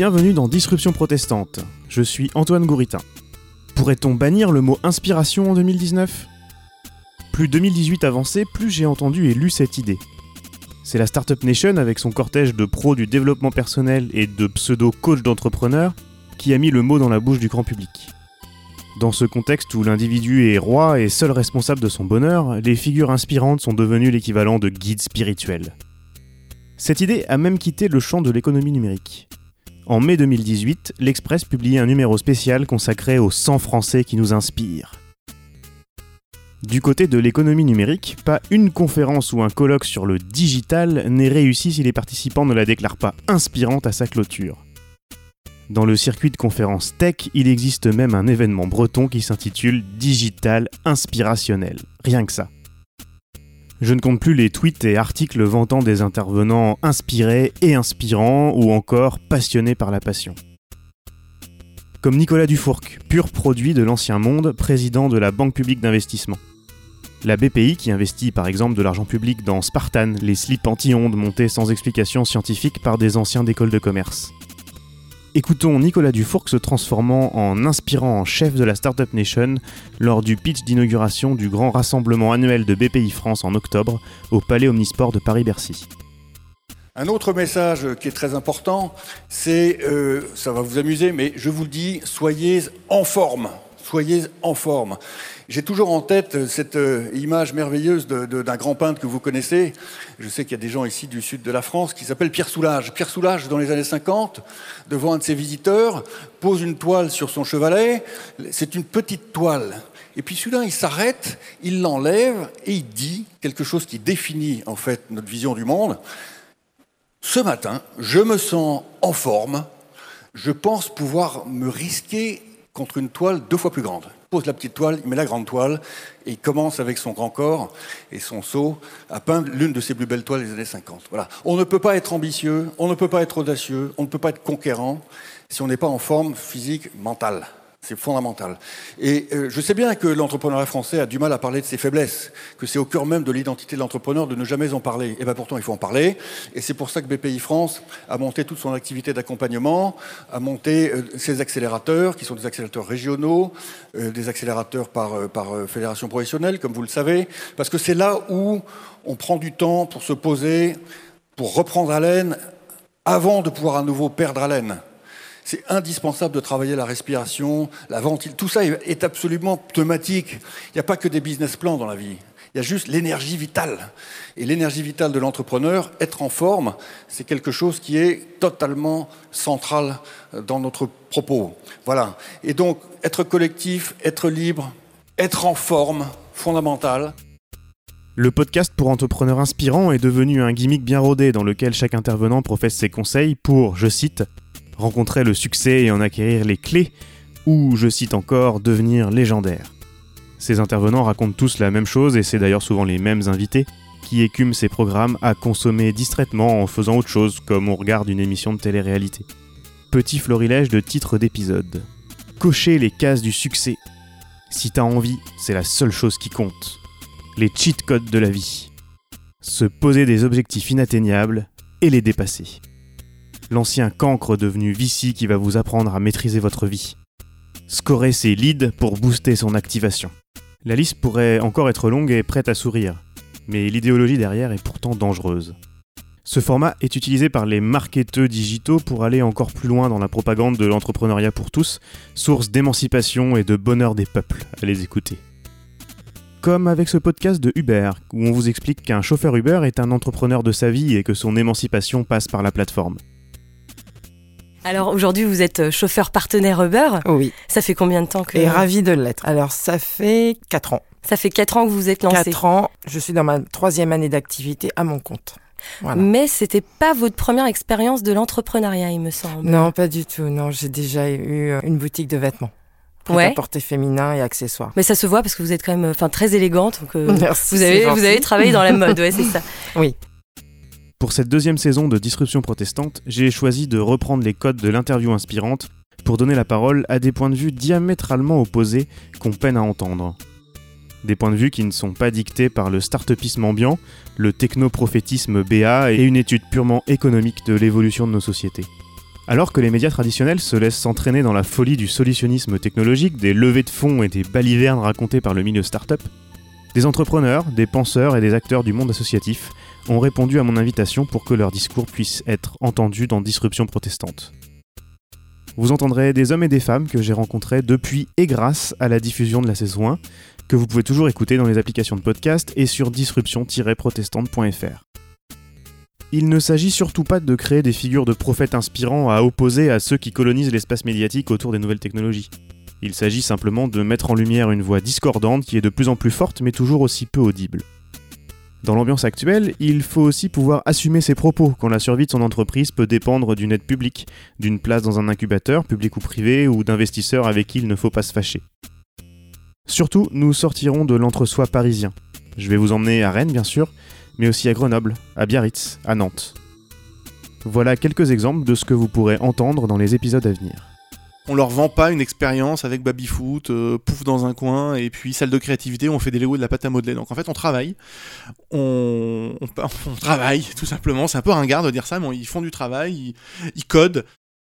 Bienvenue dans Disruption protestante. Je suis Antoine Gouritin. Pourrait-on bannir le mot inspiration en 2019 Plus 2018 avancé, plus j'ai entendu et lu cette idée. C'est la Startup Nation avec son cortège de pros du développement personnel et de pseudo-coachs d'entrepreneurs qui a mis le mot dans la bouche du grand public. Dans ce contexte où l'individu est roi et seul responsable de son bonheur, les figures inspirantes sont devenues l'équivalent de guides spirituels. Cette idée a même quitté le champ de l'économie numérique. En mai 2018, l'Express publiait un numéro spécial consacré aux 100 Français qui nous inspirent. Du côté de l'économie numérique, pas une conférence ou un colloque sur le digital n'est réussi si les participants ne la déclarent pas inspirante à sa clôture. Dans le circuit de conférences tech, il existe même un événement breton qui s'intitule Digital Inspirationnel. Rien que ça. Je ne compte plus les tweets et articles vantant des intervenants inspirés et inspirants ou encore passionnés par la passion. Comme Nicolas Dufourc, pur produit de l'ancien monde, président de la Banque publique d'investissement. La BPI qui investit par exemple de l'argent public dans Spartan, les slips anti-ondes montés sans explication scientifique par des anciens d'école de commerce. Écoutons Nicolas Dufourc se transformant en inspirant chef de la Startup Nation lors du pitch d'inauguration du grand rassemblement annuel de BPI France en octobre au Palais Omnisport de Paris-Bercy. Un autre message qui est très important, c'est, euh, ça va vous amuser, mais je vous le dis, soyez en forme. Soyez en forme. J'ai toujours en tête cette euh, image merveilleuse d'un grand peintre que vous connaissez. Je sais qu'il y a des gens ici du sud de la France qui s'appellent Pierre Soulages. Pierre Soulages, dans les années 50, devant un de ses visiteurs, pose une toile sur son chevalet. C'est une petite toile. Et puis soudain, il s'arrête, il l'enlève et il dit quelque chose qui définit en fait notre vision du monde. Ce matin, je me sens en forme. Je pense pouvoir me risquer contre une toile deux fois plus grande. Il pose la petite toile, il met la grande toile, et il commence avec son grand corps et son seau à peindre l'une de ses plus belles toiles des années 50. Voilà. On ne peut pas être ambitieux, on ne peut pas être audacieux, on ne peut pas être conquérant si on n'est pas en forme physique, mentale. C'est fondamental. Et euh, je sais bien que l'entrepreneuriat français a du mal à parler de ses faiblesses, que c'est au cœur même de l'identité de l'entrepreneur de ne jamais en parler. Et bien pourtant, il faut en parler. Et c'est pour ça que BPI France a monté toute son activité d'accompagnement, a monté euh, ses accélérateurs, qui sont des accélérateurs régionaux, euh, des accélérateurs par, par fédération professionnelle, comme vous le savez, parce que c'est là où on prend du temps pour se poser, pour reprendre haleine, avant de pouvoir à nouveau perdre haleine. C'est indispensable de travailler la respiration, la ventilation. Tout ça est absolument pneumatique. Il n'y a pas que des business plans dans la vie. Il y a juste l'énergie vitale. Et l'énergie vitale de l'entrepreneur, être en forme, c'est quelque chose qui est totalement central dans notre propos. Voilà. Et donc, être collectif, être libre, être en forme, fondamental. Le podcast pour entrepreneurs inspirants est devenu un gimmick bien rodé dans lequel chaque intervenant professe ses conseils pour, je cite, rencontrer le succès et en acquérir les clés, ou, je cite encore, devenir légendaire. Ces intervenants racontent tous la même chose et c'est d'ailleurs souvent les mêmes invités qui écument ces programmes à consommer distraitement en faisant autre chose comme on regarde une émission de télé-réalité. Petit florilège de titres d'épisodes. Cocher les cases du succès. Si t'as envie, c'est la seule chose qui compte. Les cheat codes de la vie. Se poser des objectifs inatteignables et les dépasser l'ancien cancre devenu Vici qui va vous apprendre à maîtriser votre vie. Scorer ses leads pour booster son activation. La liste pourrait encore être longue et prête à sourire, mais l'idéologie derrière est pourtant dangereuse. Ce format est utilisé par les marketeurs digitaux pour aller encore plus loin dans la propagande de l'entrepreneuriat pour tous, source d'émancipation et de bonheur des peuples à les écouter. Comme avec ce podcast de Uber, où on vous explique qu'un chauffeur Uber est un entrepreneur de sa vie et que son émancipation passe par la plateforme. Alors aujourd'hui, vous êtes euh, chauffeur partenaire Uber. Oui. Ça fait combien de temps que... Et ravi de l'être. Alors ça fait 4 ans. Ça fait 4 ans que vous êtes lancé. 4 ans. Je suis dans ma troisième année d'activité à mon compte. Voilà. Mais c'était pas votre première expérience de l'entrepreneuriat, il me semble. Non, pas du tout. Non, j'ai déjà eu euh, une boutique de vêtements. Ouais. À porter féminin et accessoires. Mais ça se voit parce que vous êtes quand même, enfin, très élégante. Donc, euh, Merci, vous avez, vous avez travaillé dans la mode, ouais, c'est ça. Oui. Pour cette deuxième saison de Disruption protestante, j'ai choisi de reprendre les codes de l'interview inspirante pour donner la parole à des points de vue diamétralement opposés qu'on peine à entendre. Des points de vue qui ne sont pas dictés par le start-upisme ambiant, le technoprophétisme BA et une étude purement économique de l'évolution de nos sociétés. Alors que les médias traditionnels se laissent s'entraîner dans la folie du solutionnisme technologique, des levées de fonds et des balivernes racontées par le milieu start-up, des entrepreneurs, des penseurs et des acteurs du monde associatif ont répondu à mon invitation pour que leur discours puisse être entendu dans Disruption protestante. Vous entendrez des hommes et des femmes que j'ai rencontrés depuis et grâce à la diffusion de la saison 1, que vous pouvez toujours écouter dans les applications de podcast et sur disruption-protestante.fr. Il ne s'agit surtout pas de créer des figures de prophètes inspirants à opposer à ceux qui colonisent l'espace médiatique autour des nouvelles technologies. Il s'agit simplement de mettre en lumière une voix discordante qui est de plus en plus forte mais toujours aussi peu audible. Dans l'ambiance actuelle, il faut aussi pouvoir assumer ses propos quand la survie de son entreprise peut dépendre d'une aide publique, d'une place dans un incubateur, public ou privé, ou d'investisseurs avec qui il ne faut pas se fâcher. Surtout, nous sortirons de l'entre-soi parisien. Je vais vous emmener à Rennes, bien sûr, mais aussi à Grenoble, à Biarritz, à Nantes. Voilà quelques exemples de ce que vous pourrez entendre dans les épisodes à venir. On leur vend pas une expérience avec babyfoot, euh, pouf dans un coin, et puis salle de créativité, on fait des Lego et de la pâte à modeler. Donc en fait, on travaille, on, travaille tout simplement. C'est un peu ringard de dire ça, mais ils font du travail, ils, codent,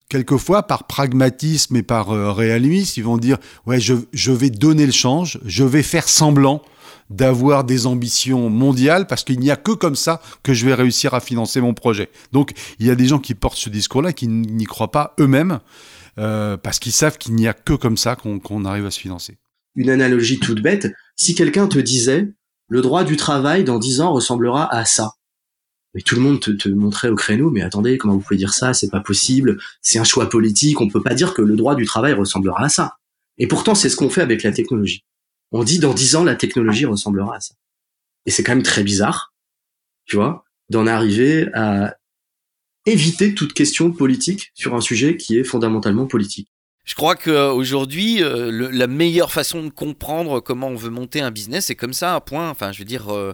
quelquefois par pragmatisme et par euh, réalisme, ils vont dire ouais je, je, vais donner le change, je vais faire semblant d'avoir des ambitions mondiales parce qu'il n'y a que comme ça que je vais réussir à financer mon projet. Donc il y a des gens qui portent ce discours-là qui n'y croient pas eux-mêmes euh, parce qu'ils savent qu'il n'y a que comme ça qu'on arrive à se financer. Une analogie toute bête, si quelqu'un te disait le droit du travail dans dix ans ressemblera à ça. Mais tout le monde te, te, montrait au créneau, mais attendez, comment vous pouvez dire ça? C'est pas possible. C'est un choix politique. On peut pas dire que le droit du travail ressemblera à ça. Et pourtant, c'est ce qu'on fait avec la technologie on dit dans dix ans la technologie ressemblera à ça. Et c'est quand même très bizarre, tu vois, d'en arriver à éviter toute question politique sur un sujet qui est fondamentalement politique. Je crois qu'aujourd'hui, euh, la meilleure façon de comprendre comment on veut monter un business, c'est comme ça, un point. Enfin, je veux dire, euh,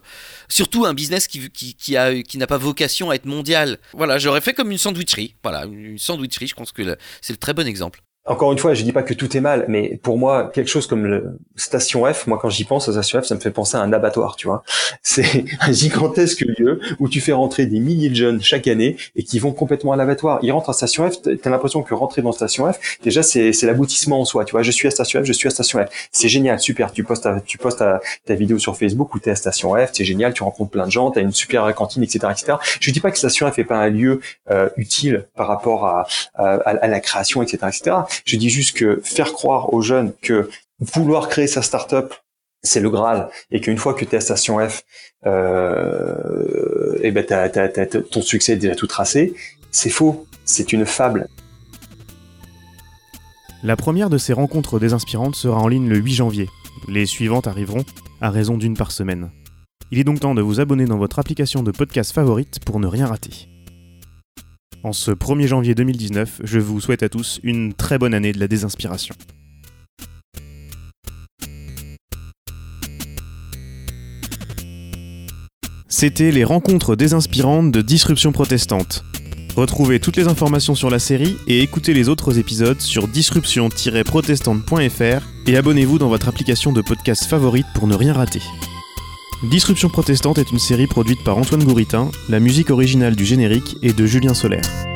surtout un business qui, qui, qui, a, qui n'a pas vocation à être mondial. Voilà, j'aurais fait comme une sandwicherie. Voilà, une sandwicherie, je pense que c'est le très bon exemple encore une fois, je dis pas que tout est mal, mais pour moi, quelque chose comme le Station F, moi quand j'y pense à Station F, ça me fait penser à un abattoir, tu vois. C'est un gigantesque lieu où tu fais rentrer des milliers de jeunes chaque année et qui vont complètement à l'abattoir. Ils rentrent à Station F, t'as l'impression que rentrer dans Station F, déjà c'est l'aboutissement en soi, tu vois. Je suis à Station F, je suis à Station F. C'est génial, super. Tu postes ta, tu postes ta, vidéo sur Facebook où t'es à Station F, c'est génial, tu rencontres plein de gens, t'as une super cantine, etc., etc. Je dis pas que Station F est pas un lieu euh, utile par rapport à, à, à la création, etc., etc. Je dis juste que faire croire aux jeunes que vouloir créer sa start-up, c'est le Graal, et qu'une fois que tu es à Station F, euh, et eh ben ton succès est déjà tout tracé, c'est faux, c'est une fable. La première de ces rencontres désinspirantes sera en ligne le 8 janvier. Les suivantes arriveront à raison d'une par semaine. Il est donc temps de vous abonner dans votre application de podcast favorite pour ne rien rater. En ce 1er janvier 2019, je vous souhaite à tous une très bonne année de la désinspiration. C'était les rencontres désinspirantes de Disruption protestante. Retrouvez toutes les informations sur la série et écoutez les autres épisodes sur disruption-protestante.fr et abonnez-vous dans votre application de podcast favorite pour ne rien rater. Disruption protestante est une série produite par Antoine Gouritin, la musique originale du générique est de Julien Solaire.